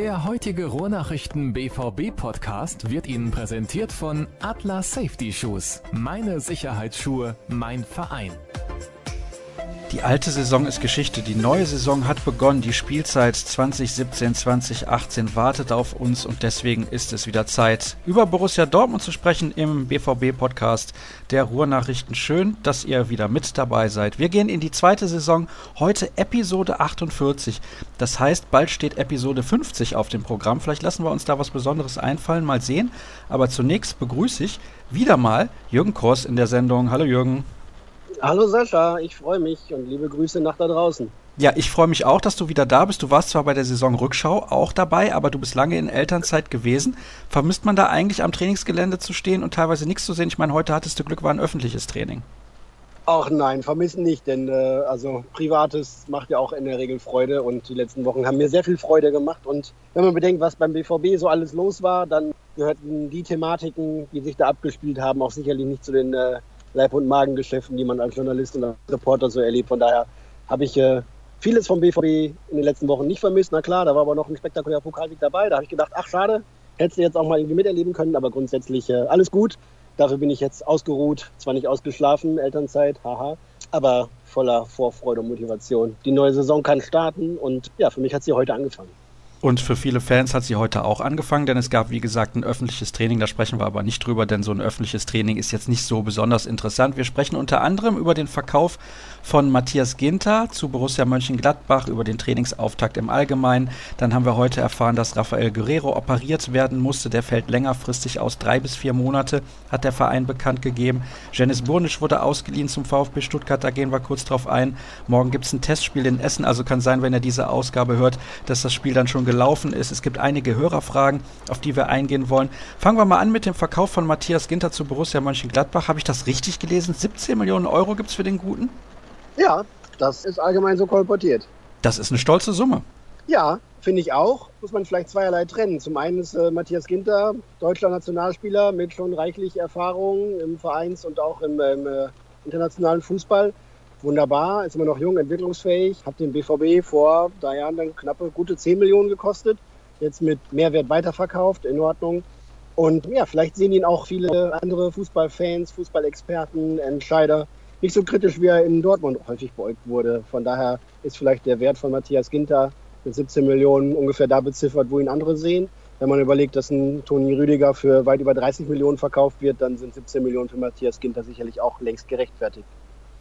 Der heutige Ruhrnachrichten BVB Podcast wird Ihnen präsentiert von Atlas Safety Shoes. Meine Sicherheitsschuhe, mein Verein. Die alte Saison ist Geschichte, die neue Saison hat begonnen, die Spielzeit 2017-2018 wartet auf uns und deswegen ist es wieder Zeit, über Borussia Dortmund zu sprechen im BVB-Podcast der Ruhrnachrichten. Schön, dass ihr wieder mit dabei seid. Wir gehen in die zweite Saison, heute Episode 48. Das heißt, bald steht Episode 50 auf dem Programm. Vielleicht lassen wir uns da was Besonderes einfallen, mal sehen. Aber zunächst begrüße ich wieder mal Jürgen Kross in der Sendung. Hallo Jürgen. Hallo Sascha, ich freue mich und liebe Grüße nach da draußen. Ja, ich freue mich auch, dass du wieder da bist. Du warst zwar bei der Saisonrückschau auch dabei, aber du bist lange in Elternzeit gewesen. Vermisst man da eigentlich am Trainingsgelände zu stehen und teilweise nichts zu sehen? Ich meine, heute hattest du Glück, war ein öffentliches Training. Ach nein, vermissen nicht, denn äh, also Privates macht ja auch in der Regel Freude und die letzten Wochen haben mir sehr viel Freude gemacht. Und wenn man bedenkt, was beim BVB so alles los war, dann gehörten die Thematiken, die sich da abgespielt haben, auch sicherlich nicht zu den äh, Leib- und Magengeschäften, die man als Journalist und als Reporter so erlebt. Von daher habe ich äh, vieles vom BVB in den letzten Wochen nicht vermisst. Na klar, da war aber noch ein spektakulärer Pokalsieg dabei. Da habe ich gedacht, ach schade, hättest du jetzt auch mal irgendwie miterleben können, aber grundsätzlich äh, alles gut. Dafür bin ich jetzt ausgeruht, zwar nicht ausgeschlafen, Elternzeit, haha, aber voller Vorfreude und Motivation. Die neue Saison kann starten und ja, für mich hat sie heute angefangen. Und für viele Fans hat sie heute auch angefangen, denn es gab, wie gesagt, ein öffentliches Training. Da sprechen wir aber nicht drüber, denn so ein öffentliches Training ist jetzt nicht so besonders interessant. Wir sprechen unter anderem über den Verkauf von Matthias Ginter zu Borussia Mönchengladbach, über den Trainingsauftakt im Allgemeinen. Dann haben wir heute erfahren, dass Rafael Guerrero operiert werden musste. Der fällt längerfristig aus. Drei bis vier Monate hat der Verein bekannt gegeben. Janis Burnisch wurde ausgeliehen zum VfB Stuttgart. Da gehen wir kurz drauf ein. Morgen gibt es ein Testspiel in Essen. Also kann sein, wenn er diese Ausgabe hört, dass das Spiel dann schon gelaufen ist. Es gibt einige Hörerfragen, auf die wir eingehen wollen. Fangen wir mal an mit dem Verkauf von Matthias Ginter zu Borussia Mönchengladbach. Habe ich das richtig gelesen? 17 Millionen Euro gibt es für den Guten? Ja, das ist allgemein so kolportiert. Das ist eine stolze Summe. Ja, finde ich auch. Muss man vielleicht zweierlei trennen. Zum einen ist äh, Matthias Ginter deutscher Nationalspieler mit schon reichlich Erfahrung im Vereins- und auch im, im äh, internationalen Fußball wunderbar, ist immer noch jung, entwicklungsfähig, hat den BVB vor drei Jahren dann knappe gute 10 Millionen gekostet, jetzt mit Mehrwert weiterverkauft, in Ordnung. Und ja, vielleicht sehen ihn auch viele andere Fußballfans, Fußballexperten, Entscheider nicht so kritisch, wie er in Dortmund häufig beäugt wurde. Von daher ist vielleicht der Wert von Matthias Ginter mit 17 Millionen ungefähr da beziffert, wo ihn andere sehen. Wenn man überlegt, dass ein Toni Rüdiger für weit über 30 Millionen verkauft wird, dann sind 17 Millionen für Matthias Ginter sicherlich auch längst gerechtfertigt.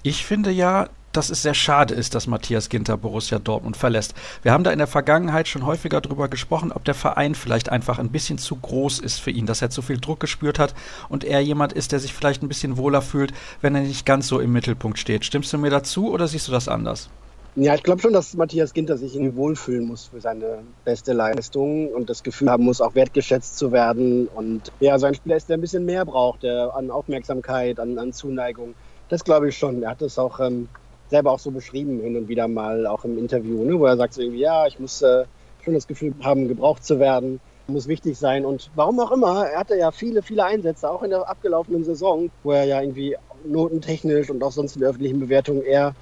Ich finde ja, dass es sehr schade ist, dass Matthias Ginter Borussia Dortmund verlässt. Wir haben da in der Vergangenheit schon häufiger darüber gesprochen, ob der Verein vielleicht einfach ein bisschen zu groß ist für ihn, dass er zu viel Druck gespürt hat und er jemand ist, der sich vielleicht ein bisschen wohler fühlt, wenn er nicht ganz so im Mittelpunkt steht. Stimmst du mir dazu oder siehst du das anders? Ja, ich glaube schon, dass Matthias Ginter sich irgendwie wohlfühlen muss für seine beste Leistung und das Gefühl haben muss, auch wertgeschätzt zu werden. Und ja, so ein Spieler ist, der ein bisschen mehr braucht, der an Aufmerksamkeit, an, an Zuneigung. Das glaube ich schon. Er hat es auch ähm, selber auch so beschrieben hin und wieder mal, auch im Interview, ne, wo er sagt so irgendwie, ja, ich muss äh, schon das Gefühl haben, gebraucht zu werden, muss wichtig sein. Und warum auch immer, er hatte ja viele, viele Einsätze, auch in der abgelaufenen Saison, wo er ja irgendwie notentechnisch und auch sonst in der öffentlichen Bewertung eher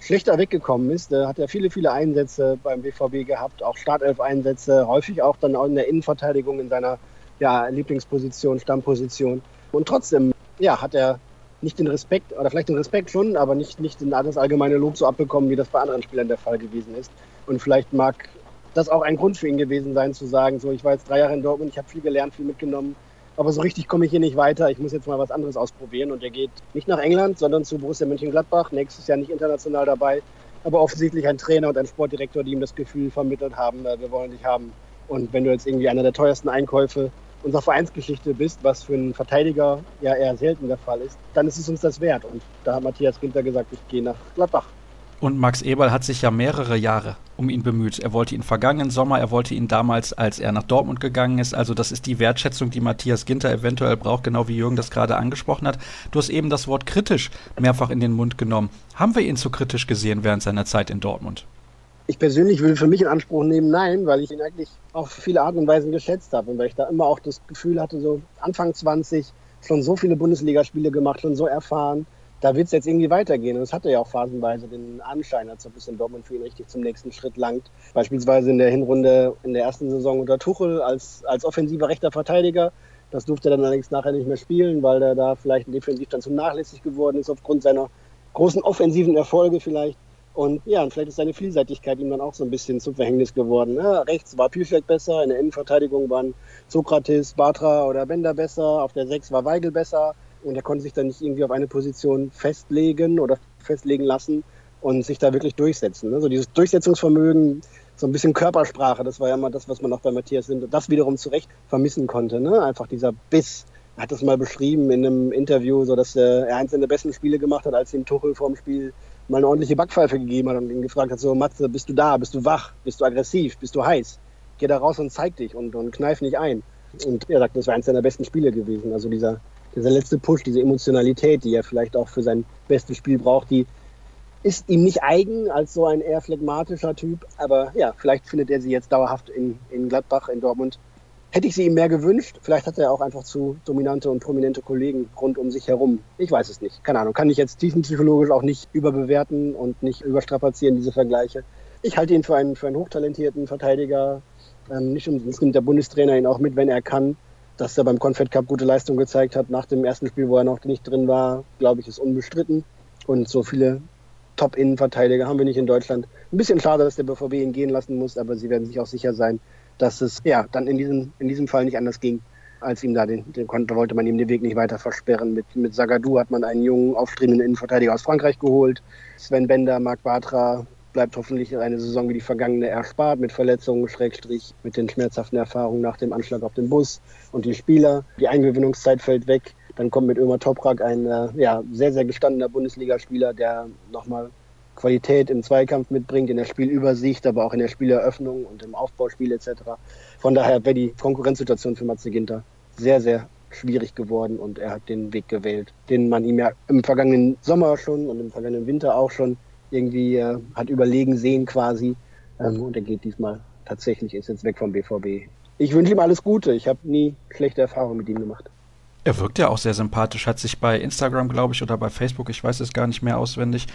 schlechter weggekommen ist. Da hat er viele, viele Einsätze beim BVB gehabt, auch Startelf-Einsätze, häufig auch dann auch in der Innenverteidigung in seiner ja, Lieblingsposition, Stammposition. Und trotzdem ja, hat er nicht den Respekt, oder vielleicht den Respekt schon, aber nicht, nicht das allgemeine Lob so abbekommen, wie das bei anderen Spielern der Fall gewesen ist. Und vielleicht mag das auch ein Grund für ihn gewesen sein, zu sagen, so, ich war jetzt drei Jahre in Dortmund, ich habe viel gelernt, viel mitgenommen, aber so richtig komme ich hier nicht weiter, ich muss jetzt mal was anderes ausprobieren. Und er geht nicht nach England, sondern zu Borussia Mönchengladbach, nächstes Jahr nicht international dabei, aber offensichtlich ein Trainer und ein Sportdirektor, die ihm das Gefühl vermittelt haben, äh, wir wollen dich haben. Und wenn du jetzt irgendwie einer der teuersten Einkäufe unserer Vereinsgeschichte bist, was für einen Verteidiger ja eher selten der Fall ist, dann ist es uns das wert. Und da hat Matthias Ginter gesagt, ich gehe nach Gladbach. Und Max Eberl hat sich ja mehrere Jahre um ihn bemüht. Er wollte ihn vergangenen Sommer, er wollte ihn damals, als er nach Dortmund gegangen ist. Also das ist die Wertschätzung, die Matthias Ginter eventuell braucht, genau wie Jürgen das gerade angesprochen hat. Du hast eben das Wort kritisch mehrfach in den Mund genommen. Haben wir ihn zu kritisch gesehen während seiner Zeit in Dortmund? Ich persönlich will für mich in Anspruch nehmen, nein, weil ich ihn eigentlich auf viele Arten und Weisen geschätzt habe und weil ich da immer auch das Gefühl hatte, so Anfang 20 schon so viele Bundesligaspiele gemacht, schon so erfahren, da wird es jetzt irgendwie weitergehen. Und es hatte ja auch phasenweise den Anschein, als ob es in Dortmund für ihn richtig zum nächsten Schritt langt. Beispielsweise in der Hinrunde in der ersten Saison unter Tuchel als, als offensiver rechter Verteidiger. Das durfte er dann allerdings nachher nicht mehr spielen, weil er da vielleicht defensiv dann zu nachlässig geworden ist aufgrund seiner großen offensiven Erfolge vielleicht. Und ja, und vielleicht ist seine Vielseitigkeit ihm dann auch so ein bisschen zum Verhängnis geworden. Ja, rechts war Pielfeld besser, in der Innenverteidigung waren Sokrates, Batra oder Bender besser, auf der Sechs war Weigel besser und er konnte sich dann nicht irgendwie auf eine Position festlegen oder festlegen lassen und sich da wirklich durchsetzen. Also dieses Durchsetzungsvermögen, so ein bisschen Körpersprache, das war ja immer das, was man auch bei Matthias Lind das wiederum zu Recht vermissen konnte. Ne? Einfach dieser Biss. Er hat das mal beschrieben in einem Interview, so dass er eins seiner besten Spiele gemacht hat, als ihm Tuchel vorm Spiel mal eine ordentliche Backpfeife gegeben hat und ihn gefragt hat, so Matze, bist du da, bist du wach, bist du aggressiv, bist du heiß? Geh da raus und zeig dich und, und kneif nicht ein. Und er sagt, das war eins seiner besten Spiele gewesen. Also dieser, dieser letzte Push, diese Emotionalität, die er vielleicht auch für sein bestes Spiel braucht, die ist ihm nicht eigen als so ein eher phlegmatischer Typ. Aber ja, vielleicht findet er sie jetzt dauerhaft in, in Gladbach, in Dortmund. Hätte ich sie ihm mehr gewünscht. Vielleicht hat er auch einfach zu dominante und prominente Kollegen rund um sich herum. Ich weiß es nicht. Keine Ahnung. Kann ich jetzt tiefenpsychologisch auch nicht überbewerten und nicht überstrapazieren, diese Vergleiche. Ich halte ihn für einen, für einen hochtalentierten Verteidiger. Ähm, nicht umsonst nimmt der Bundestrainer ihn auch mit, wenn er kann dass er beim Confed Cup gute Leistung gezeigt hat. Nach dem ersten Spiel, wo er noch nicht drin war, glaube ich, ist unbestritten. Und so viele Top-Innenverteidiger haben wir nicht in Deutschland. Ein bisschen schade, dass der BVB ihn gehen lassen muss, aber sie werden sich auch sicher sein, dass es ja dann in diesem, in diesem Fall nicht anders ging, als ihm da den, den konnte, wollte man ihm den Weg nicht weiter versperren. Mit, mit Sagadou hat man einen jungen, aufstrebenden Innenverteidiger aus Frankreich geholt. Sven Bender, Marc Bartra, bleibt hoffentlich eine Saison wie die vergangene erspart mit Verletzungen, Schrägstrich, mit den schmerzhaften Erfahrungen nach dem Anschlag auf den Bus und die Spieler. Die Eingewöhnungszeit fällt weg. Dann kommt mit Ömer Toprak ein äh, ja, sehr, sehr gestandener Bundesligaspieler, der nochmal Qualität im Zweikampf mitbringt, in der Spielübersicht, aber auch in der Spieleröffnung und im Aufbauspiel etc. Von daher wäre die Konkurrenzsituation für Matze Ginter sehr, sehr schwierig geworden und er hat den Weg gewählt, den man ihm ja im vergangenen Sommer schon und im vergangenen Winter auch schon irgendwie äh, hat überlegen sehen quasi. Ähm, und er geht diesmal tatsächlich, ist jetzt weg vom BVB. Ich wünsche ihm alles Gute. Ich habe nie schlechte Erfahrungen mit ihm gemacht. Er wirkt ja auch sehr sympathisch, hat sich bei Instagram, glaube ich, oder bei Facebook, ich weiß es gar nicht mehr auswendig,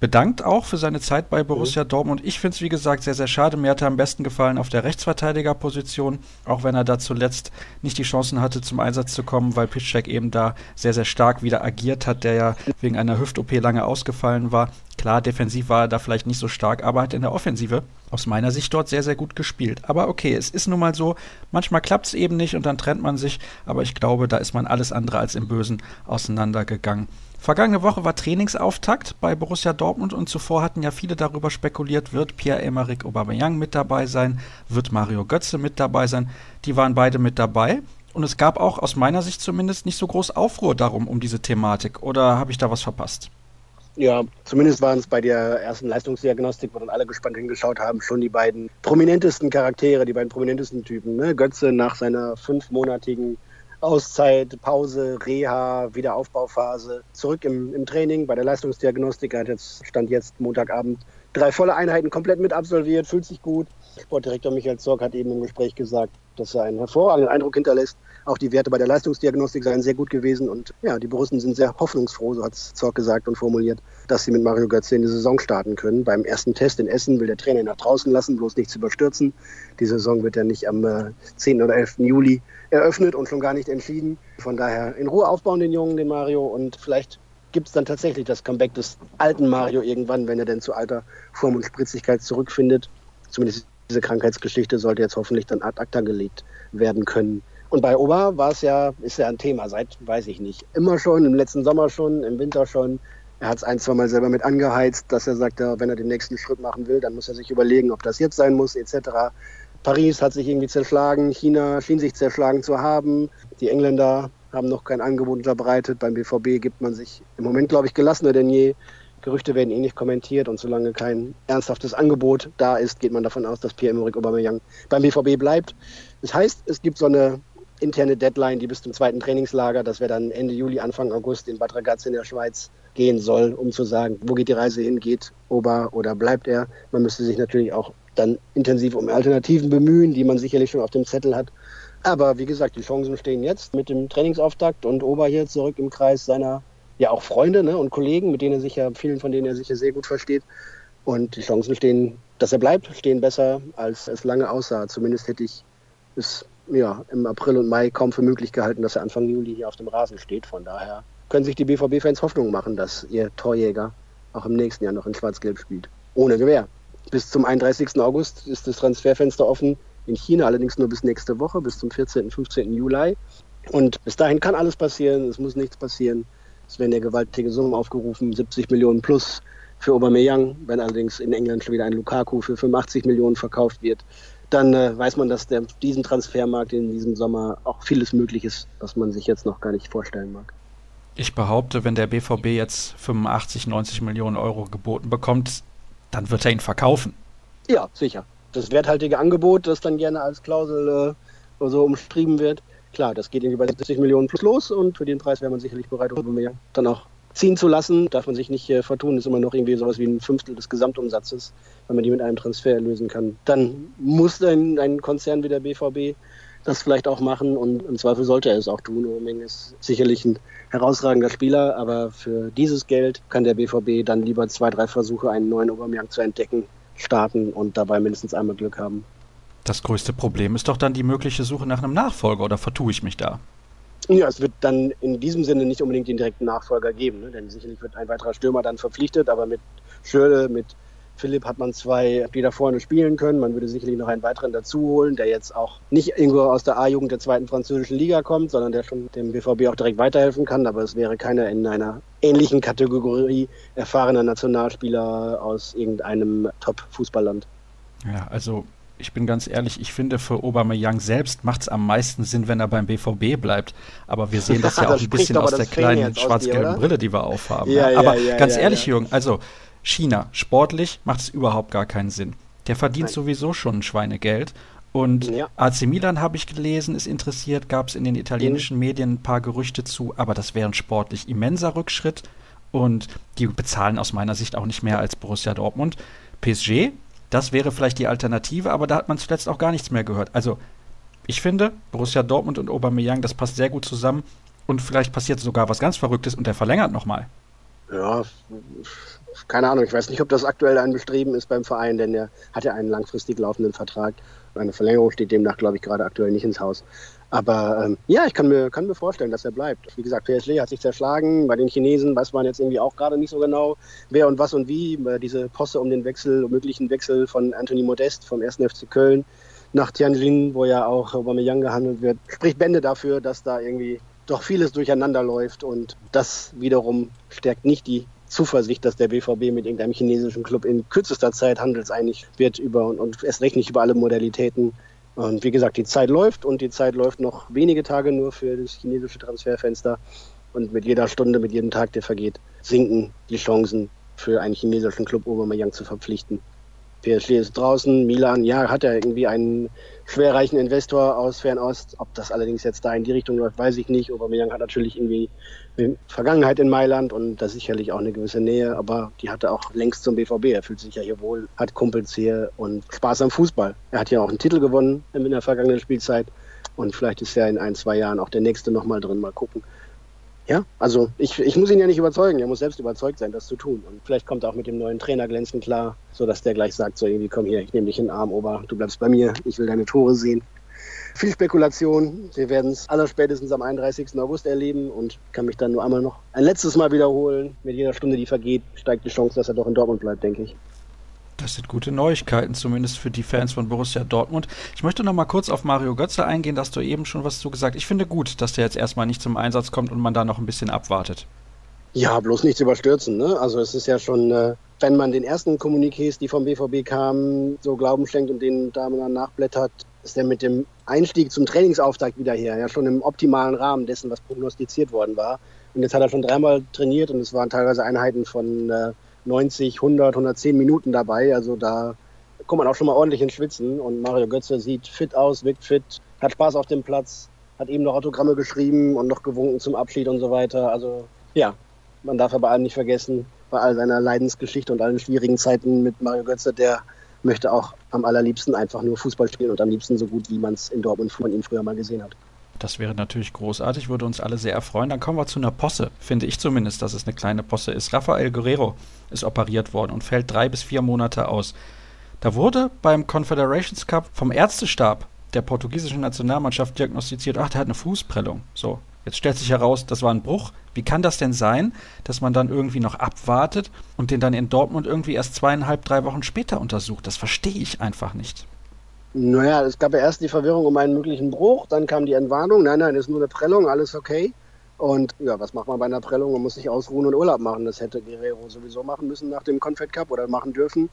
bedankt auch für seine Zeit bei Borussia mhm. Dortmund. Ich finde es, wie gesagt, sehr, sehr schade. Mir hat er am besten gefallen auf der Rechtsverteidigerposition, auch wenn er da zuletzt nicht die Chancen hatte, zum Einsatz zu kommen, weil Pitschek eben da sehr, sehr stark wieder agiert hat, der ja wegen einer Hüft-OP lange ausgefallen war. Klar, defensiv war er da vielleicht nicht so stark, aber hat in der Offensive aus meiner Sicht dort sehr, sehr gut gespielt. Aber okay, es ist nun mal so, manchmal klappt es eben nicht und dann trennt man sich, aber ich glaube, da ist man alles andere als im Bösen auseinandergegangen. Vergangene Woche war Trainingsauftakt bei Borussia Dortmund und zuvor hatten ja viele darüber spekuliert, wird Pierre-Emerick Aubameyang mit dabei sein, wird Mario Götze mit dabei sein. Die waren beide mit dabei und es gab auch aus meiner Sicht zumindest nicht so groß Aufruhr darum um diese Thematik oder habe ich da was verpasst? Ja, zumindest waren es bei der ersten Leistungsdiagnostik, wo dann alle gespannt hingeschaut haben, schon die beiden prominentesten Charaktere, die beiden prominentesten Typen. Ne? Götze nach seiner fünfmonatigen Auszeit, Pause, Reha, Wiederaufbauphase, zurück im, im Training bei der Leistungsdiagnostik. Er hat jetzt, stand jetzt Montagabend drei volle Einheiten komplett mit absolviert, fühlt sich gut. Sportdirektor Michael Zorg hat eben im Gespräch gesagt, dass er einen hervorragenden Eindruck hinterlässt. Auch die Werte bei der Leistungsdiagnostik seien sehr gut gewesen und ja, die Borussen sind sehr hoffnungsfroh, so hat Zorg gesagt und formuliert, dass sie mit Mario Götze in die Saison starten können. Beim ersten Test in Essen will der Trainer ihn nach draußen lassen, bloß nichts überstürzen. Die Saison wird ja nicht am äh, 10. oder 11. Juli eröffnet und schon gar nicht entschieden. Von daher in Ruhe aufbauen den Jungen, den Mario, und vielleicht gibt es dann tatsächlich das Comeback des alten Mario irgendwann, wenn er denn zu alter Form und Spritzigkeit zurückfindet. Zumindest diese Krankheitsgeschichte sollte jetzt hoffentlich dann ad acta gelegt werden können. Und bei Ober war es ja, ist ja ein Thema seit, weiß ich nicht, immer schon, im letzten Sommer schon, im Winter schon. Er hat es ein, zwei Mal selber mit angeheizt, dass er sagt, wenn er den nächsten Schritt machen will, dann muss er sich überlegen, ob das jetzt sein muss, etc. Paris hat sich irgendwie zerschlagen, China schien sich zerschlagen zu haben. Die Engländer haben noch kein Angebot unterbreitet. Beim BVB gibt man sich im Moment, glaube ich, gelassener denn je. Gerüchte werden eh nicht kommentiert und solange kein ernsthaftes Angebot da ist, geht man davon aus, dass Pierre-Emerick Aubameyang beim BVB bleibt. Das heißt, es gibt so eine interne Deadline, die bis zum zweiten Trainingslager, das wäre dann Ende Juli, Anfang August in Bad Ragaz in der Schweiz gehen soll, um zu sagen, wo geht die Reise hin, geht Ober oder bleibt er. Man müsste sich natürlich auch dann intensiv um Alternativen bemühen, die man sicherlich schon auf dem Zettel hat. Aber wie gesagt, die Chancen stehen jetzt mit dem Trainingsauftakt und Ober hier zurück im Kreis seiner ja auch Freunde ne, und Kollegen, mit denen er sich ja, vielen von denen er sich ja sehr gut versteht. Und die Chancen stehen, dass er bleibt, stehen besser, als es lange aussah. Zumindest hätte ich es ja, im April und Mai kaum für möglich gehalten, dass er Anfang Juli hier auf dem Rasen steht. Von daher können sich die BVB-Fans Hoffnung machen, dass ihr Torjäger auch im nächsten Jahr noch in Schwarz-Gelb spielt. Ohne Gewehr. Bis zum 31. August ist das Transferfenster offen. In China allerdings nur bis nächste Woche, bis zum 14. 15. Juli. Und bis dahin kann alles passieren, es muss nichts passieren. Es werden ja gewaltige Summen aufgerufen, 70 Millionen plus für Aubameyang, wenn allerdings in England schon wieder ein Lukaku für 85 Millionen verkauft wird, dann äh, weiß man, dass der, diesen Transfermarkt in diesem Sommer auch vieles möglich ist, was man sich jetzt noch gar nicht vorstellen mag. Ich behaupte, wenn der BVB jetzt 85, 90 Millionen Euro geboten bekommt, dann wird er ihn verkaufen. Ja, sicher. Das werthaltige Angebot, das dann gerne als Klausel äh, so umschrieben wird, klar, das geht irgendwie bei 70 Millionen plus los und für den Preis wäre man sicherlich bereit, dann auch ziehen zu lassen. Darf man sich nicht äh, vertun, ist immer noch irgendwie sowas wie ein Fünftel des Gesamtumsatzes, wenn man die mit einem Transfer lösen kann. Dann muss ein, ein Konzern wie der BVB das vielleicht auch machen und im Zweifel sollte er es auch tun. Aubameyang ist sicherlich ein herausragender Spieler, aber für dieses Geld kann der BVB dann lieber zwei, drei Versuche, einen neuen Aubameyang zu entdecken, starten und dabei mindestens einmal Glück haben. Das größte Problem ist doch dann die mögliche Suche nach einem Nachfolger, oder vertue ich mich da? Ja, es wird dann in diesem Sinne nicht unbedingt den direkten Nachfolger geben, ne? denn sicherlich wird ein weiterer Stürmer dann verpflichtet, aber mit Schürle, mit Philipp hat man zwei, die da vorne spielen können. Man würde sicherlich noch einen weiteren dazu holen, der jetzt auch nicht irgendwo aus der A-Jugend der zweiten französischen Liga kommt, sondern der schon dem BVB auch direkt weiterhelfen kann. Aber es wäre keiner in einer ähnlichen Kategorie erfahrener Nationalspieler aus irgendeinem Top-Fußballland. Ja, also ich bin ganz ehrlich, ich finde für Aubameyang selbst macht es am meisten Sinn, wenn er beim BVB bleibt. Aber wir sehen das ja auch ein bisschen aus der kleinen schwarz-gelben Brille, die wir aufhaben. Ja, ja. Aber ja, ganz ehrlich, Jürgen, also China, sportlich macht es überhaupt gar keinen Sinn. Der verdient Nein. sowieso schon ein Schweinegeld. Und ja. AC Milan habe ich gelesen, ist interessiert, gab es in den italienischen mhm. Medien ein paar Gerüchte zu, aber das wäre ein sportlich immenser Rückschritt. Und die bezahlen aus meiner Sicht auch nicht mehr als Borussia Dortmund. PSG das wäre vielleicht die Alternative, aber da hat man zuletzt auch gar nichts mehr gehört. Also, ich finde, Borussia Dortmund und Aubameyang, das passt sehr gut zusammen. Und vielleicht passiert sogar was ganz Verrücktes und der verlängert nochmal. Ja, keine Ahnung. Ich weiß nicht, ob das aktuell ein Bestreben ist beim Verein, denn er hat ja einen langfristig laufenden Vertrag. Eine Verlängerung steht demnach, glaube ich, gerade aktuell nicht ins Haus. Aber ähm, ja, ich kann mir, kann mir vorstellen, dass er bleibt. Wie gesagt, PSG hat sich zerschlagen. Bei den Chinesen weiß man jetzt irgendwie auch gerade nicht so genau, wer und was und wie. Diese Posse um den Wechsel, um möglichen Wechsel von Anthony Modest vom 1. FC Köln nach Tianjin, wo ja auch Aubameyang gehandelt wird, spricht Bände dafür, dass da irgendwie doch vieles durcheinander läuft und das wiederum stärkt nicht die Zuversicht, dass der BVB mit irgendeinem chinesischen Club in kürzester Zeit handelseinig wird über und, und erst recht nicht über alle Modalitäten. Und wie gesagt, die Zeit läuft und die Zeit läuft noch wenige Tage nur für das chinesische Transferfenster. Und mit jeder Stunde, mit jedem Tag, der vergeht, sinken die Chancen für einen chinesischen Club Aubameyang zu verpflichten. PSG ist draußen, Milan, ja, hat er irgendwie einen schwerreichen Investor aus Fernost. Ob das allerdings jetzt da in die Richtung läuft, weiß ich nicht. Aubameyang hat natürlich irgendwie Vergangenheit in Mailand und da sicherlich auch eine gewisse Nähe, aber die hatte auch längst zum BVB. Er fühlt sich ja hier wohl, hat Kumpels hier und Spaß am Fußball. Er hat ja auch einen Titel gewonnen in der vergangenen Spielzeit und vielleicht ist er in ein, zwei Jahren auch der nächste nochmal drin. Mal gucken. Ja, also ich, ich muss ihn ja nicht überzeugen, er muss selbst überzeugt sein, das zu tun. Und vielleicht kommt er auch mit dem neuen Trainer glänzend klar, sodass der gleich sagt, so irgendwie, komm hier, ich nehme dich in den Arm, Ober, du bleibst bei mir, ich will deine Tore sehen. Viel Spekulation, wir werden es allerspätestens am 31. August erleben und kann mich dann nur einmal noch ein letztes Mal wiederholen. Mit jeder Stunde, die vergeht, steigt die Chance, dass er doch in Dortmund bleibt, denke ich. Das sind gute Neuigkeiten, zumindest für die Fans von Borussia Dortmund. Ich möchte noch mal kurz auf Mario Götze eingehen, da hast du eben schon was zu gesagt. Ich finde gut, dass der jetzt erstmal nicht zum Einsatz kommt und man da noch ein bisschen abwartet. Ja, bloß nichts überstürzen. Ne? Also es ist ja schon, äh, wenn man den ersten Kommuniqués, die vom BVB kamen, so Glauben schenkt und den da dann nachblättert, ist er mit dem Einstieg zum Trainingsauftakt wieder her, ja schon im optimalen Rahmen dessen, was prognostiziert worden war. Und jetzt hat er schon dreimal trainiert und es waren teilweise Einheiten von äh, 90, 100, 110 Minuten dabei. Also da kommt man auch schon mal ordentlich ins Schwitzen. Und Mario Götze sieht fit aus, wirkt fit, hat Spaß auf dem Platz, hat eben noch Autogramme geschrieben und noch gewunken zum Abschied und so weiter. Also ja, man darf aber allem nicht vergessen, bei all seiner Leidensgeschichte und allen schwierigen Zeiten mit Mario Götze, der möchte auch am allerliebsten einfach nur Fußball spielen und am liebsten so gut, wie man es in Dortmund von ihm früher mal gesehen hat. Das wäre natürlich großartig, würde uns alle sehr erfreuen. Dann kommen wir zu einer Posse, finde ich zumindest, dass es eine kleine Posse ist. Rafael Guerrero ist operiert worden und fällt drei bis vier Monate aus. Da wurde beim Confederations Cup vom Ärztestab der portugiesischen Nationalmannschaft diagnostiziert, ach, der hat eine Fußprellung. So, jetzt stellt sich heraus, das war ein Bruch. Wie kann das denn sein, dass man dann irgendwie noch abwartet und den dann in Dortmund irgendwie erst zweieinhalb, drei Wochen später untersucht? Das verstehe ich einfach nicht. Naja, es gab ja erst die Verwirrung um einen möglichen Bruch, dann kam die Entwarnung, nein, nein, ist nur eine Prellung, alles okay. Und ja, was macht man bei einer Prellung? Man muss sich ausruhen und Urlaub machen. Das hätte Guerrero sowieso machen müssen nach dem Confed Cup oder machen dürfen.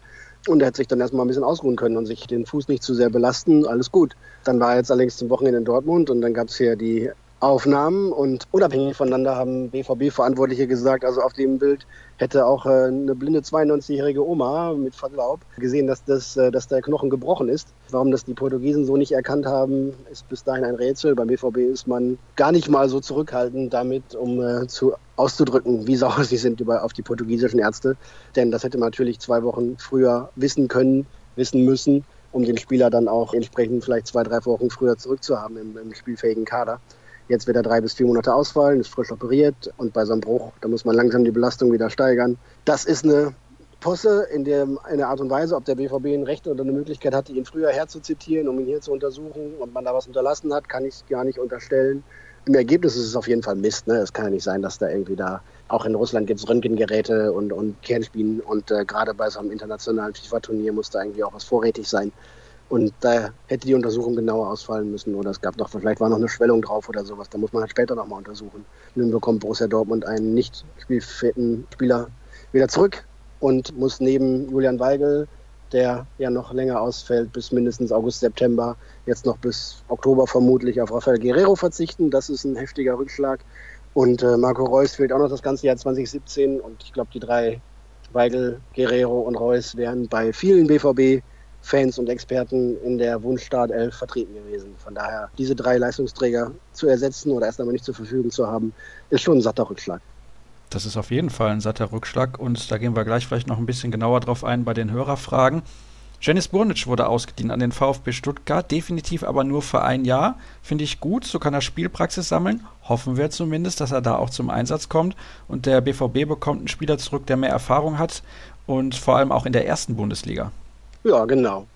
Und er hätte sich dann erstmal ein bisschen ausruhen können und sich den Fuß nicht zu sehr belasten. Alles gut. Dann war er jetzt allerdings zum Wochenende in Dortmund und dann gab es hier die Aufnahmen und unabhängig voneinander haben BVB-Verantwortliche gesagt, also auf dem Bild hätte auch äh, eine blinde 92-jährige Oma mit Verlaub gesehen, dass, das, äh, dass der Knochen gebrochen ist. Warum das die Portugiesen so nicht erkannt haben, ist bis dahin ein Rätsel. Beim BVB ist man gar nicht mal so zurückhaltend damit, um äh, zu, auszudrücken, wie sauer sie sind über, auf die portugiesischen Ärzte. Denn das hätte man natürlich zwei Wochen früher wissen können, wissen müssen, um den Spieler dann auch entsprechend vielleicht zwei, drei Wochen früher zurückzuhaben im, im spielfähigen Kader. Jetzt wird er drei bis vier Monate ausfallen, ist frisch operiert und bei so einem Bruch, da muss man langsam die Belastung wieder steigern. Das ist eine Posse in der, in der Art und Weise, ob der BVB ein Recht oder eine Möglichkeit hatte, ihn früher herzuzitieren, um ihn hier zu untersuchen. Ob man da was unterlassen hat, kann ich gar nicht unterstellen. Im Ergebnis ist es auf jeden Fall Mist. Ne? Es kann ja nicht sein, dass da irgendwie da, auch in Russland gibt es Röntgengeräte und, und Kernspielen und äh, gerade bei so einem internationalen FIFA-Turnier muss da irgendwie auch was vorrätig sein. Und da hätte die Untersuchung genauer ausfallen müssen oder es gab noch, vielleicht war noch eine Schwellung drauf oder sowas. Da muss man halt später nochmal untersuchen. Nun bekommt Borussia Dortmund einen nicht spielfitten Spieler wieder zurück und muss neben Julian Weigel, der ja noch länger ausfällt, bis mindestens August, September, jetzt noch bis Oktober vermutlich auf Rafael Guerrero verzichten. Das ist ein heftiger Rückschlag. Und äh, Marco Reus fehlt auch noch das ganze Jahr 2017 und ich glaube, die drei Weigel, Guerrero und Reus wären bei vielen BVB Fans und Experten in der Wunschstartelf vertreten gewesen. Von daher, diese drei Leistungsträger zu ersetzen oder erst einmal nicht zur Verfügung zu haben, ist schon ein satter Rückschlag. Das ist auf jeden Fall ein satter Rückschlag und da gehen wir gleich vielleicht noch ein bisschen genauer drauf ein bei den Hörerfragen. Janis Burnic wurde ausgedient an den VfB Stuttgart, definitiv aber nur für ein Jahr. Finde ich gut, so kann er Spielpraxis sammeln. Hoffen wir zumindest, dass er da auch zum Einsatz kommt. Und der BVB bekommt einen Spieler zurück, der mehr Erfahrung hat und vor allem auch in der ersten Bundesliga. Ja, genau.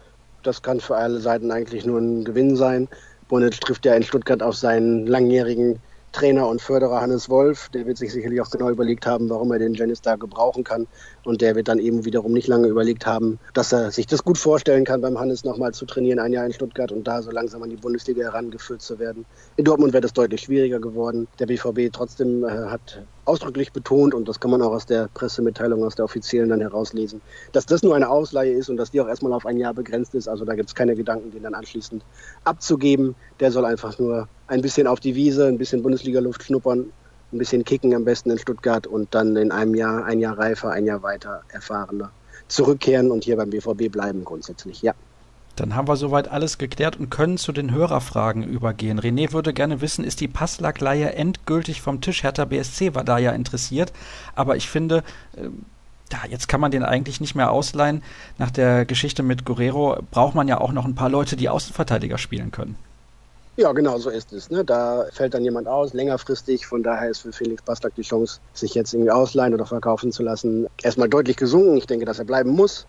Das kann für alle Seiten eigentlich nur ein Gewinn sein. Bonic trifft ja in Stuttgart auf seinen langjährigen Trainer und Förderer Hannes Wolf. Der wird sich sicherlich auch genau überlegt haben, warum er den Janis da gebrauchen kann. Und der wird dann eben wiederum nicht lange überlegt haben, dass er sich das gut vorstellen kann, beim Hannes nochmal zu trainieren, ein Jahr in Stuttgart und da so langsam an die Bundesliga herangeführt zu werden. In Dortmund wäre das deutlich schwieriger geworden. Der BVB trotzdem äh, hat ausdrücklich betont, und das kann man auch aus der Pressemitteilung, aus der offiziellen dann herauslesen, dass das nur eine Ausleihe ist und dass die auch erstmal auf ein Jahr begrenzt ist. Also da gibt es keine Gedanken, den dann anschließend abzugeben. Der soll einfach nur ein bisschen auf die Wiese, ein bisschen Bundesliga-Luft schnuppern, ein bisschen kicken am besten in Stuttgart und dann in einem Jahr, ein Jahr reifer, ein Jahr weiter erfahrener zurückkehren und hier beim BVB bleiben grundsätzlich, ja. Dann haben wir soweit alles geklärt und können zu den Hörerfragen übergehen. René würde gerne wissen, ist die Passlack-Leihe endgültig vom Tisch? Hertha BSC war da ja interessiert, aber ich finde, äh, ja, jetzt kann man den eigentlich nicht mehr ausleihen. Nach der Geschichte mit Guerrero braucht man ja auch noch ein paar Leute, die Außenverteidiger spielen können. Ja, genau so ist es. Ne? Da fällt dann jemand aus, längerfristig. Von daher ist für Felix Passlack die Chance, sich jetzt irgendwie ausleihen oder verkaufen zu lassen, erstmal deutlich gesunken. Ich denke, dass er bleiben muss.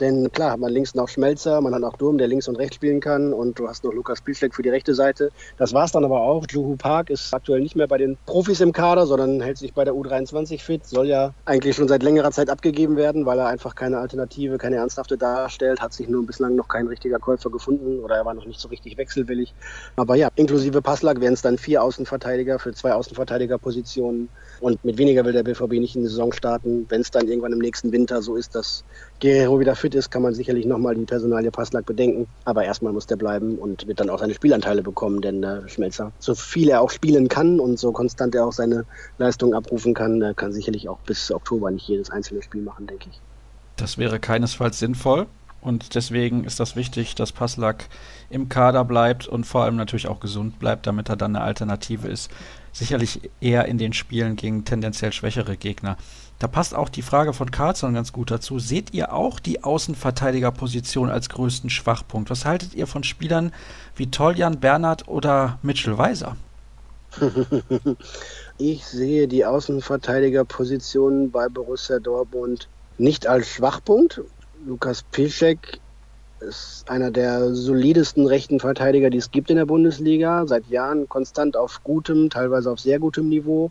Denn klar hat man links noch Schmelzer, man hat auch Durm, der links und rechts spielen kann und du hast noch Lukas Spielschleck für die rechte Seite. Das war es dann aber auch. Juhu Park ist aktuell nicht mehr bei den Profis im Kader, sondern hält sich bei der U23 fit. Soll ja eigentlich schon seit längerer Zeit abgegeben werden, weil er einfach keine Alternative, keine ernsthafte darstellt. Hat sich nur bislang noch kein richtiger Käufer gefunden oder er war noch nicht so richtig wechselwillig. Aber ja, inklusive Passlack wären es dann vier Außenverteidiger für zwei Außenverteidigerpositionen. Und mit weniger will der BVB nicht in die Saison starten. Wenn es dann irgendwann im nächsten Winter so ist, dass Guerrero wieder fit ist, kann man sicherlich nochmal die Personalie Passlack bedenken. Aber erstmal muss der bleiben und wird dann auch seine Spielanteile bekommen, denn äh, Schmelzer, so viel er auch spielen kann und so konstant er auch seine Leistung abrufen kann, äh, kann sicherlich auch bis Oktober nicht jedes einzelne Spiel machen, denke ich. Das wäre keinesfalls sinnvoll. Und deswegen ist das wichtig, dass Passlack im Kader bleibt und vor allem natürlich auch gesund bleibt, damit er dann eine Alternative ist. Sicherlich eher in den Spielen gegen tendenziell schwächere Gegner. Da passt auch die Frage von Carlson ganz gut dazu. Seht ihr auch die Außenverteidigerposition als größten Schwachpunkt? Was haltet ihr von Spielern wie Toljan, Bernhard oder Mitchell Weiser? ich sehe die Außenverteidigerposition bei Borussia Dortmund nicht als Schwachpunkt. Lukas Piszek ist einer der solidesten rechten Verteidiger, die es gibt in der Bundesliga. Seit Jahren konstant auf gutem, teilweise auf sehr gutem Niveau.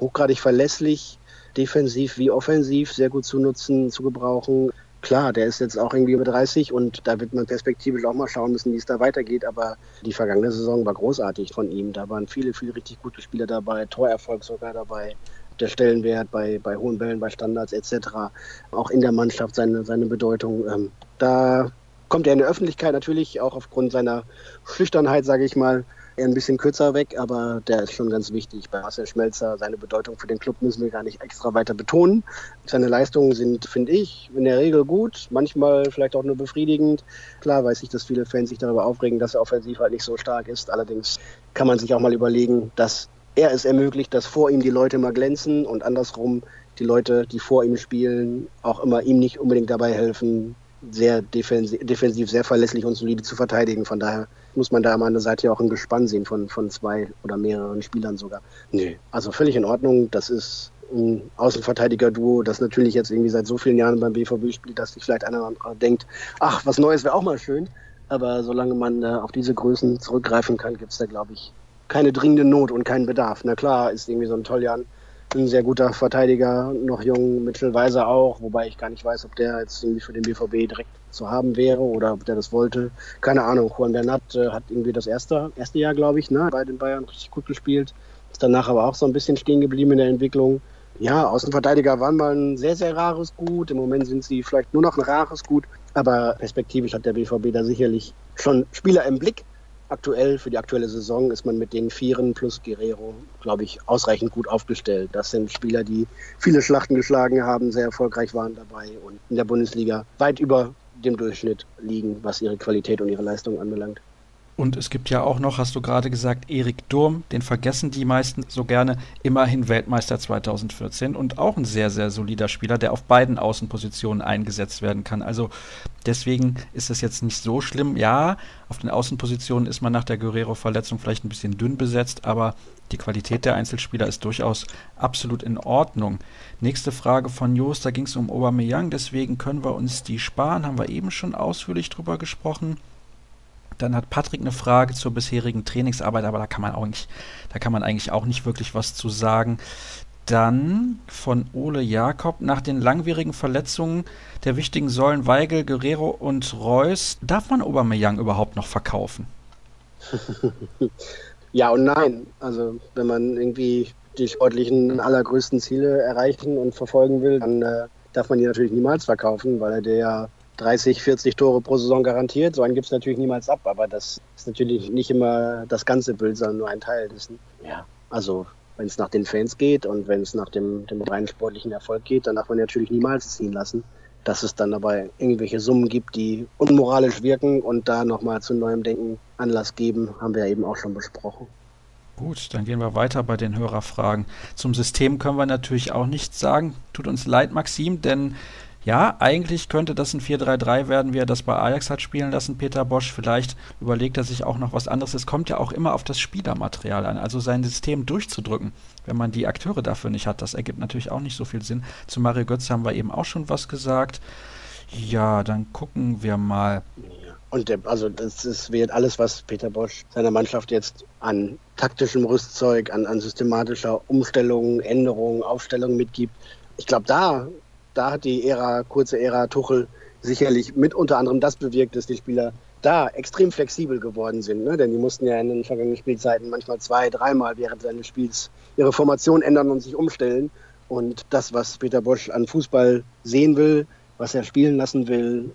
Hochgradig verlässlich, defensiv wie offensiv, sehr gut zu nutzen, zu gebrauchen. Klar, der ist jetzt auch irgendwie über 30 und da wird man perspektivisch auch mal schauen müssen, wie es da weitergeht. Aber die vergangene Saison war großartig von ihm. Da waren viele, viele richtig gute Spieler dabei, Torerfolg sogar dabei der Stellenwert bei, bei hohen Bällen, bei Standards etc. Auch in der Mannschaft seine, seine Bedeutung. Ähm, da kommt er in der Öffentlichkeit natürlich auch aufgrund seiner Schüchternheit, sage ich mal, ein bisschen kürzer weg, aber der ist schon ganz wichtig. Bei Marcel Schmelzer, seine Bedeutung für den Club müssen wir gar nicht extra weiter betonen. Seine Leistungen sind, finde ich, in der Regel gut, manchmal vielleicht auch nur befriedigend. Klar weiß ich, dass viele Fans sich darüber aufregen, dass er offensiv halt nicht so stark ist. Allerdings kann man sich auch mal überlegen, dass er es ermöglicht, dass vor ihm die Leute mal glänzen und andersrum die Leute, die vor ihm spielen, auch immer ihm nicht unbedingt dabei helfen, sehr defensiv, defensiv sehr verlässlich und solide zu verteidigen. Von daher muss man da an der Seite auch ein Gespann sehen von, von zwei oder mehreren Spielern sogar. Nö, also völlig in Ordnung. Das ist ein Außenverteidiger-Duo, das natürlich jetzt irgendwie seit so vielen Jahren beim BVB spielt, dass sich vielleicht einer denkt, ach, was Neues wäre auch mal schön. Aber solange man äh, auf diese Größen zurückgreifen kann, gibt es da, glaube ich, keine dringende Not und keinen Bedarf. Na klar, ist irgendwie so ein Toljan ein sehr guter Verteidiger, noch jung, Mitchell Weiser auch, wobei ich gar nicht weiß, ob der jetzt irgendwie für den BVB direkt zu haben wäre oder ob der das wollte. Keine Ahnung. Juan Bernat äh, hat irgendwie das erste, erste Jahr, glaube ich, ne, bei den Bayern richtig gut gespielt. Ist danach aber auch so ein bisschen stehen geblieben in der Entwicklung. Ja, Außenverteidiger waren mal ein sehr, sehr rares Gut. Im Moment sind sie vielleicht nur noch ein rares Gut. Aber perspektivisch hat der BVB da sicherlich schon Spieler im Blick aktuell, für die aktuelle Saison, ist man mit den Vieren plus Guerrero, glaube ich, ausreichend gut aufgestellt. Das sind Spieler, die viele Schlachten geschlagen haben, sehr erfolgreich waren dabei und in der Bundesliga weit über dem Durchschnitt liegen, was ihre Qualität und ihre Leistung anbelangt. Und es gibt ja auch noch, hast du gerade gesagt, Erik Durm, den vergessen die meisten so gerne, immerhin Weltmeister 2014 und auch ein sehr, sehr solider Spieler, der auf beiden Außenpositionen eingesetzt werden kann. Also deswegen ist es jetzt nicht so schlimm. Ja, auf den Außenpositionen ist man nach der Guerrero-Verletzung vielleicht ein bisschen dünn besetzt, aber die Qualität der Einzelspieler ist durchaus absolut in Ordnung. Nächste Frage von Jost, da ging es um Aubameyang, deswegen können wir uns die sparen, haben wir eben schon ausführlich drüber gesprochen. Dann hat Patrick eine Frage zur bisherigen Trainingsarbeit, aber da kann man auch nicht, da kann man eigentlich auch nicht wirklich was zu sagen. Dann von Ole Jakob nach den langwierigen Verletzungen der wichtigen Säulen Weigel, Guerrero und Reus, darf man Aubameyang überhaupt noch verkaufen? ja und nein. Also wenn man irgendwie die sportlichen allergrößten Ziele erreichen und verfolgen will, dann äh, darf man die natürlich niemals verkaufen, weil er der 30, 40 Tore pro Saison garantiert. So einen gibt es natürlich niemals ab, aber das ist natürlich nicht immer das ganze Bild, sondern nur ein Teil dessen. Ja, also wenn es nach den Fans geht und wenn es nach dem, dem reinen sportlichen Erfolg geht, dann darf man natürlich niemals ziehen lassen. Dass es dann aber irgendwelche Summen gibt, die unmoralisch wirken und da nochmal zu neuem Denken Anlass geben, haben wir ja eben auch schon besprochen. Gut, dann gehen wir weiter bei den Hörerfragen. Zum System können wir natürlich auch nichts sagen. Tut uns leid, Maxim, denn ja, eigentlich könnte das ein 4-3-3 werden, wie er das bei Ajax hat spielen lassen, Peter Bosch. Vielleicht überlegt er sich auch noch was anderes. Es kommt ja auch immer auf das Spielermaterial an, also sein System durchzudrücken. Wenn man die Akteure dafür nicht hat, das ergibt natürlich auch nicht so viel Sinn. Zu Mario Götze haben wir eben auch schon was gesagt. Ja, dann gucken wir mal. Und der, also das ist, wird alles, was Peter Bosch seiner Mannschaft jetzt an taktischem Rüstzeug, an, an systematischer Umstellung, Änderung, Aufstellung mitgibt. Ich glaube, da da hat die Ära, kurze Ära Tuchel sicherlich mit unter anderem das bewirkt, dass die Spieler da extrem flexibel geworden sind. Ne? Denn die mussten ja in den vergangenen Spielzeiten manchmal zwei, dreimal während seines Spiels ihre Formation ändern und sich umstellen. Und das, was Peter Bosch an Fußball sehen will, was er spielen lassen will,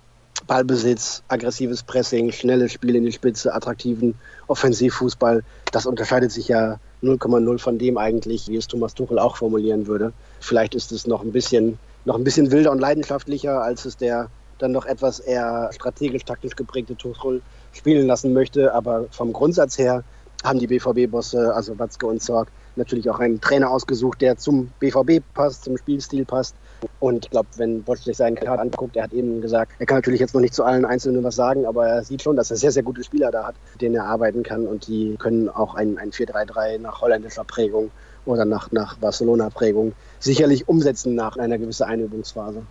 Ballbesitz, aggressives Pressing, schnelles Spiel in die Spitze, attraktiven Offensivfußball, das unterscheidet sich ja 0,0 von dem eigentlich, wie es Thomas Tuchel auch formulieren würde. Vielleicht ist es noch ein bisschen noch ein bisschen wilder und leidenschaftlicher, als es der dann noch etwas eher strategisch-taktisch geprägte Tuchel spielen lassen möchte. Aber vom Grundsatz her haben die BVB-Bosse, also Watzke und Zorg, natürlich auch einen Trainer ausgesucht, der zum BVB passt, zum Spielstil passt. Und ich glaube, wenn Bosch sich seinen Kader anguckt, er hat eben gesagt, er kann natürlich jetzt noch nicht zu allen Einzelnen was sagen, aber er sieht schon, dass er sehr, sehr gute Spieler da hat, mit denen er arbeiten kann und die können auch ein, ein 4-3-3 nach holländischer Prägung oder nach, nach Barcelona-Prägung sicherlich umsetzen nach einer gewissen Einübungsphase.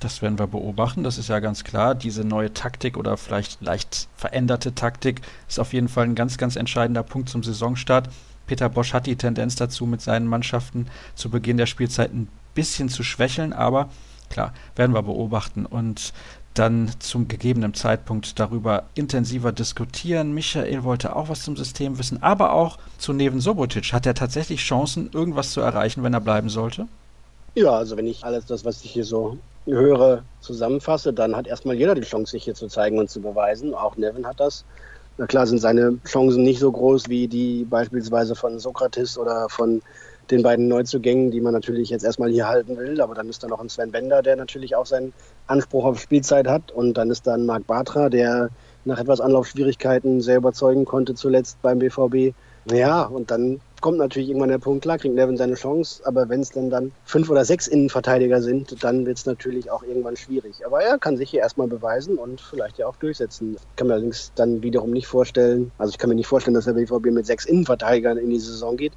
Das werden wir beobachten, das ist ja ganz klar. Diese neue Taktik oder vielleicht leicht veränderte Taktik ist auf jeden Fall ein ganz, ganz entscheidender Punkt zum Saisonstart. Peter Bosch hat die Tendenz dazu, mit seinen Mannschaften zu Beginn der Spielzeit ein bisschen zu schwächeln, aber klar, werden wir beobachten und dann zum gegebenen Zeitpunkt darüber intensiver diskutieren. Michael wollte auch was zum System wissen, aber auch zu Neven Sobotic. Hat er tatsächlich Chancen, irgendwas zu erreichen, wenn er bleiben sollte? Ja, also wenn ich alles das, was ich hier so höre, zusammenfasse, dann hat erstmal jeder die Chance, sich hier zu zeigen und zu beweisen. Auch Nevin hat das. Na klar sind seine Chancen nicht so groß wie die beispielsweise von Sokrates oder von den beiden Neuzugängen, die man natürlich jetzt erstmal hier halten will. Aber dann ist da noch ein Sven Bender, der natürlich auch seinen Anspruch auf Spielzeit hat. Und dann ist da ein Marc Bartra, der nach etwas Anlaufschwierigkeiten sehr überzeugen konnte zuletzt beim BVB. Ja, und dann kommt natürlich irgendwann der Punkt, klar kriegt Nevin seine Chance, aber wenn es denn dann fünf oder sechs Innenverteidiger sind, dann wird es natürlich auch irgendwann schwierig. Aber er kann sich hier erstmal beweisen und vielleicht ja auch durchsetzen. Ich kann mir allerdings dann wiederum nicht vorstellen, also ich kann mir nicht vorstellen, dass der BVB mit sechs Innenverteidigern in die Saison geht.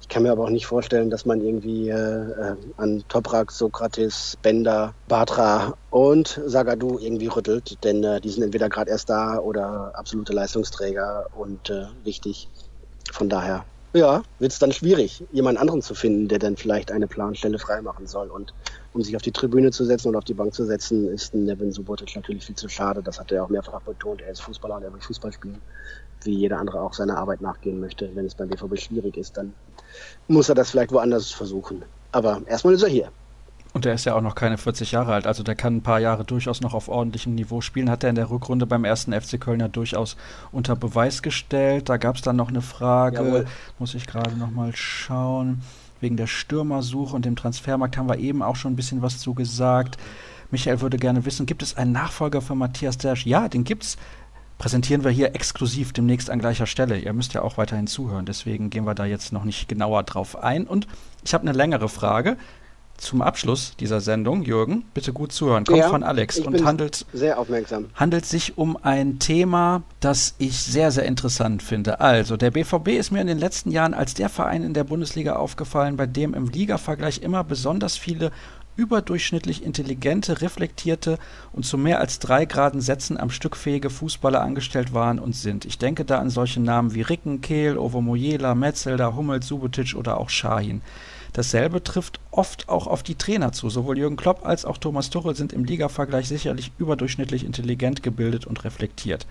Ich kann mir aber auch nicht vorstellen, dass man irgendwie äh, äh an Toprak, Sokrates, Bender, Batra und Sagadu irgendwie rüttelt, denn äh, die sind entweder gerade erst da oder absolute Leistungsträger und äh, wichtig. Von daher ja, wird es dann schwierig, jemand anderen zu finden, der dann vielleicht eine Planstelle freimachen soll. Und um sich auf die Tribüne zu setzen und auf die Bank zu setzen, ist Nevin Subotic natürlich viel zu schade. Das hat er auch mehrfach betont. Er ist Fußballer und er will Fußball spielen, wie jeder andere auch seiner Arbeit nachgehen möchte. Wenn es beim BVB schwierig ist, dann muss er das vielleicht woanders versuchen. Aber erstmal ist er hier. Und der ist ja auch noch keine 40 Jahre alt, also der kann ein paar Jahre durchaus noch auf ordentlichem Niveau spielen. Hat er in der Rückrunde beim ersten FC Köln ja durchaus unter Beweis gestellt. Da gab es dann noch eine Frage, Jawohl. muss ich gerade nochmal schauen. Wegen der Stürmersuche und dem Transfermarkt haben wir eben auch schon ein bisschen was zu gesagt. Michael würde gerne wissen, gibt es einen Nachfolger für Matthias Dersch? Ja, den gibt's. Präsentieren wir hier exklusiv demnächst an gleicher Stelle. Ihr müsst ja auch weiterhin zuhören, deswegen gehen wir da jetzt noch nicht genauer drauf ein. Und ich habe eine längere Frage zum Abschluss dieser Sendung, Jürgen, bitte gut zuhören, kommt ja, von Alex und handelt sehr aufmerksam. Handelt sich um ein Thema, das ich sehr sehr interessant finde. Also, der BVB ist mir in den letzten Jahren als der Verein in der Bundesliga aufgefallen, bei dem im Ligavergleich immer besonders viele überdurchschnittlich intelligente, reflektierte und zu mehr als drei Graden Sätzen am Stück fähige Fußballer angestellt waren und sind. Ich denke da an solche Namen wie Ricken, Kehl, Ovomoyela, Metzelder, Hummels, Subotic oder auch Schahin. Dasselbe trifft oft auch auf die Trainer zu. Sowohl Jürgen Klopp als auch Thomas Tuchel sind im Ligavergleich sicherlich überdurchschnittlich intelligent gebildet und reflektiert.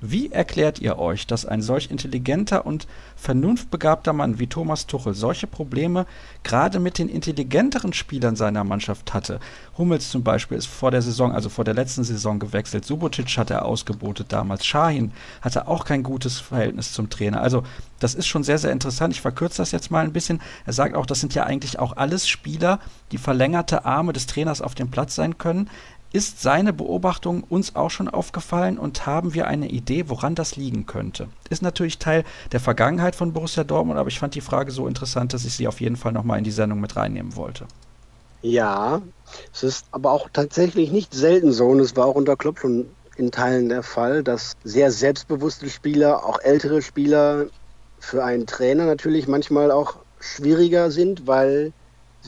Wie erklärt ihr euch, dass ein solch intelligenter und vernunftbegabter Mann wie Thomas Tuchel solche Probleme gerade mit den intelligenteren Spielern seiner Mannschaft hatte? Hummels zum Beispiel ist vor der Saison, also vor der letzten Saison gewechselt. Subotic hat er ausgebotet damals. Schahin hatte auch kein gutes Verhältnis zum Trainer. Also das ist schon sehr, sehr interessant. Ich verkürze das jetzt mal ein bisschen. Er sagt auch, das sind ja eigentlich auch alles Spieler, die verlängerte Arme des Trainers auf dem Platz sein können. Ist seine Beobachtung uns auch schon aufgefallen und haben wir eine Idee, woran das liegen könnte? Ist natürlich Teil der Vergangenheit von Borussia Dortmund, aber ich fand die Frage so interessant, dass ich sie auf jeden Fall nochmal in die Sendung mit reinnehmen wollte. Ja, es ist aber auch tatsächlich nicht selten so, und es war auch unter Klopp schon in Teilen der Fall, dass sehr selbstbewusste Spieler, auch ältere Spieler, für einen Trainer natürlich manchmal auch schwieriger sind, weil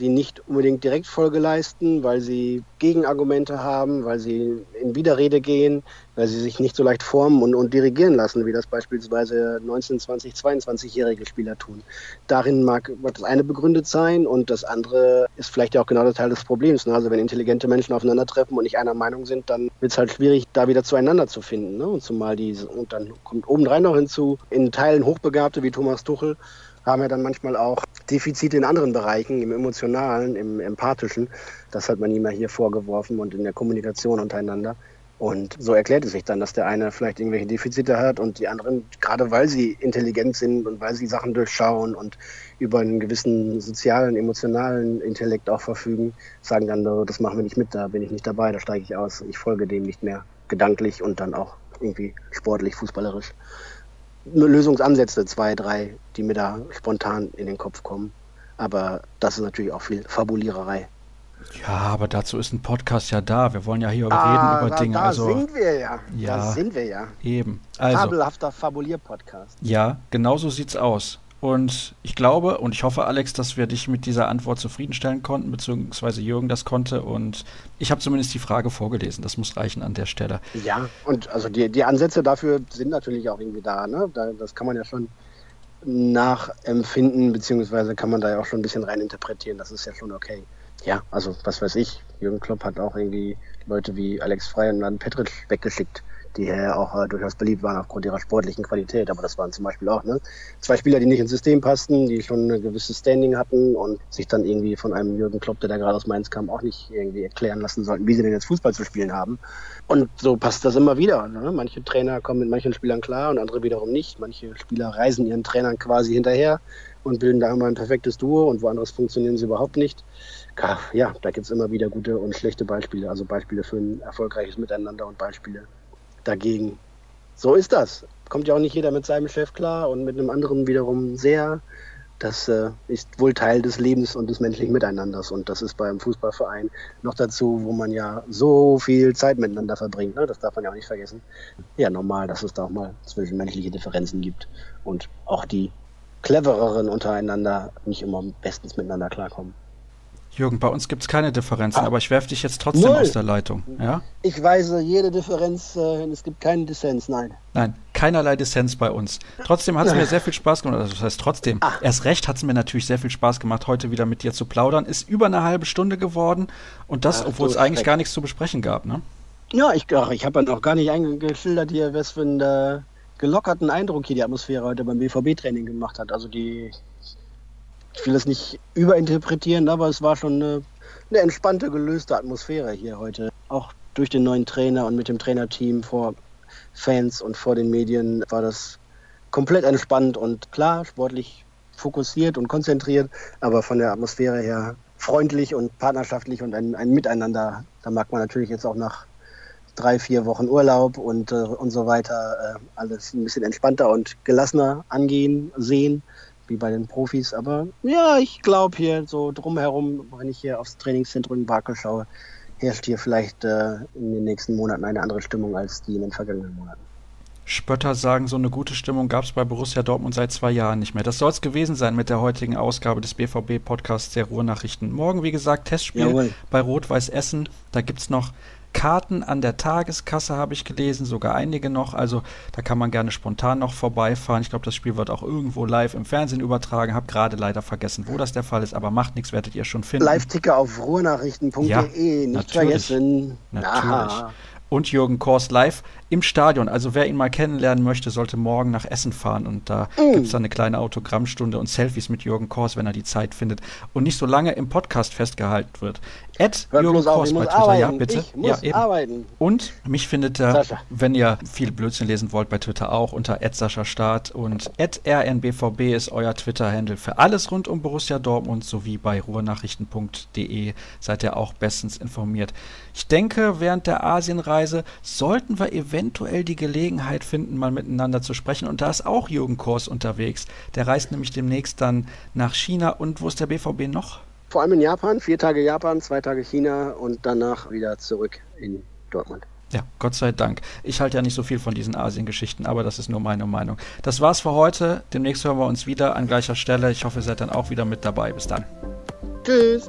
sie nicht unbedingt direkt Folge leisten, weil sie Gegenargumente haben, weil sie in Widerrede gehen, weil sie sich nicht so leicht formen und, und dirigieren lassen, wie das beispielsweise 19, 20, 22-jährige Spieler tun. Darin mag das eine begründet sein und das andere ist vielleicht ja auch genau der Teil des Problems. Ne? Also wenn intelligente Menschen aufeinandertreffen und nicht einer Meinung sind, dann wird es halt schwierig, da wieder zueinander zu finden. Ne? Und zumal diese, und dann kommt obendrein noch hinzu, in Teilen Hochbegabte wie Thomas Tuchel, haben ja dann manchmal auch Defizite in anderen Bereichen, im emotionalen, im empathischen. Das hat man ihm ja hier vorgeworfen und in der Kommunikation untereinander. Und so erklärt es sich dann, dass der eine vielleicht irgendwelche Defizite hat und die anderen, gerade weil sie intelligent sind und weil sie Sachen durchschauen und über einen gewissen sozialen, emotionalen Intellekt auch verfügen, sagen dann, das machen wir nicht mit, da bin ich nicht dabei, da steige ich aus, ich folge dem nicht mehr gedanklich und dann auch irgendwie sportlich, fußballerisch Lösungsansätze, zwei, drei, die mir da spontan in den Kopf kommen. Aber das ist natürlich auch viel Fabuliererei. Ja, aber dazu ist ein Podcast ja da. Wir wollen ja hier ah, reden über da, Dinge. Da also, sind wir ja. ja. Da sind wir ja. Eben. Also, Fabelhafter Fabulier-Podcast. Ja, genau so sieht's aus. Und ich glaube und ich hoffe, Alex, dass wir dich mit dieser Antwort zufriedenstellen konnten, beziehungsweise Jürgen das konnte. Und ich habe zumindest die Frage vorgelesen. Das muss reichen an der Stelle. Ja, und also die, die Ansätze dafür sind natürlich auch irgendwie da. Ne? Da, das kann man ja schon nachempfinden, beziehungsweise kann man da ja auch schon ein bisschen reininterpretieren. Das ist ja schon okay. Ja, also was weiß ich. Jürgen Klopp hat auch irgendwie Leute wie Alex Frey und dann Petric weggeschickt die ja auch äh, durchaus beliebt waren aufgrund ihrer sportlichen Qualität. Aber das waren zum Beispiel auch ne, zwei Spieler, die nicht ins System passten, die schon ein gewisses Standing hatten und sich dann irgendwie von einem Jürgen Klopp, der da gerade aus Mainz kam, auch nicht irgendwie erklären lassen sollten, wie sie denn jetzt Fußball zu spielen haben. Und so passt das immer wieder. Ne? Manche Trainer kommen mit manchen Spielern klar und andere wiederum nicht. Manche Spieler reisen ihren Trainern quasi hinterher und bilden da immer ein perfektes Duo und woanders funktionieren sie überhaupt nicht. Ja, da gibt es immer wieder gute und schlechte Beispiele, also Beispiele für ein erfolgreiches Miteinander und Beispiele dagegen. So ist das. Kommt ja auch nicht jeder mit seinem Chef klar und mit einem anderen wiederum sehr. Das äh, ist wohl Teil des Lebens und des menschlichen Miteinanders. Und das ist beim Fußballverein noch dazu, wo man ja so viel Zeit miteinander verbringt. Ne? Das darf man ja auch nicht vergessen. Ja, normal, dass es da auch mal zwischenmenschliche Differenzen gibt. Und auch die clevereren untereinander nicht immer bestens miteinander klarkommen. Jürgen, bei uns gibt es keine Differenzen, ah. aber ich werfe dich jetzt trotzdem Null. aus der Leitung. Ja? Ich weise jede Differenz, äh, es gibt keinen Dissens, nein. Nein, keinerlei Dissens bei uns. Trotzdem hat es mir sehr viel Spaß gemacht. Also, das heißt trotzdem, ah. erst recht hat es mir natürlich sehr viel Spaß gemacht, heute wieder mit dir zu plaudern. Ist über eine halbe Stunde geworden und das, obwohl es eigentlich gar nichts zu besprechen gab, ne? Ja, ich, ich habe ja noch gar nicht eingeschildert hier, was für einen äh, gelockerten Eindruck hier die Atmosphäre heute beim BVB-Training gemacht hat. Also die ich will das nicht überinterpretieren, aber es war schon eine, eine entspannte, gelöste Atmosphäre hier heute. Auch durch den neuen Trainer und mit dem Trainerteam vor Fans und vor den Medien war das komplett entspannt und klar, sportlich fokussiert und konzentriert, aber von der Atmosphäre her freundlich und partnerschaftlich und ein, ein Miteinander. Da mag man natürlich jetzt auch nach drei, vier Wochen Urlaub und, äh, und so weiter äh, alles ein bisschen entspannter und gelassener angehen, sehen wie bei den Profis. Aber ja, ich glaube hier so drumherum, wenn ich hier aufs Trainingszentrum in Barkel schaue, herrscht hier vielleicht äh, in den nächsten Monaten eine andere Stimmung als die in den vergangenen Monaten. Spötter sagen, so eine gute Stimmung gab es bei Borussia Dortmund seit zwei Jahren nicht mehr. Das soll es gewesen sein mit der heutigen Ausgabe des BVB-Podcasts der Ruhrnachrichten. Morgen, wie gesagt, Testspiel Jawohl. bei Rot-Weiß Essen. Da gibt es noch Karten an der Tageskasse habe ich gelesen, sogar einige noch. Also da kann man gerne spontan noch vorbeifahren. Ich glaube, das Spiel wird auch irgendwo live im Fernsehen übertragen. Habe gerade leider vergessen, wo das der Fall ist, aber macht nichts, werdet ihr schon finden. Live-Ticker auf ruhrnachrichten.de, ja, nicht natürlich, vergessen. Natürlich. Aha und Jürgen Kors live im Stadion. Also wer ihn mal kennenlernen möchte, sollte morgen nach Essen fahren und da mm. gibt es dann eine kleine Autogrammstunde und Selfies mit Jürgen Kors, wenn er die Zeit findet und nicht so lange im Podcast festgehalten wird. Ed Jürgen Kors bei Twitter, arbeiten. ja bitte. Ich muss ja, eben. arbeiten. Und mich findet er, wenn ihr viel Blödsinn lesen wollt, bei Twitter auch unter Sascha Start und rnbvb ist euer Twitter-Handle für alles rund um Borussia Dortmund sowie bei ruhrnachrichten.de seid ihr auch bestens informiert. Ich denke, während der Asienreise sollten wir eventuell die Gelegenheit finden, mal miteinander zu sprechen. Und da ist auch Jürgen Kors unterwegs. Der reist nämlich demnächst dann nach China. Und wo ist der BVB noch? Vor allem in Japan. Vier Tage Japan, zwei Tage China und danach wieder zurück in Dortmund. Ja, Gott sei Dank. Ich halte ja nicht so viel von diesen Asien-Geschichten, aber das ist nur meine Meinung. Das war's für heute. Demnächst hören wir uns wieder an gleicher Stelle. Ich hoffe, ihr seid dann auch wieder mit dabei. Bis dann. Tschüss.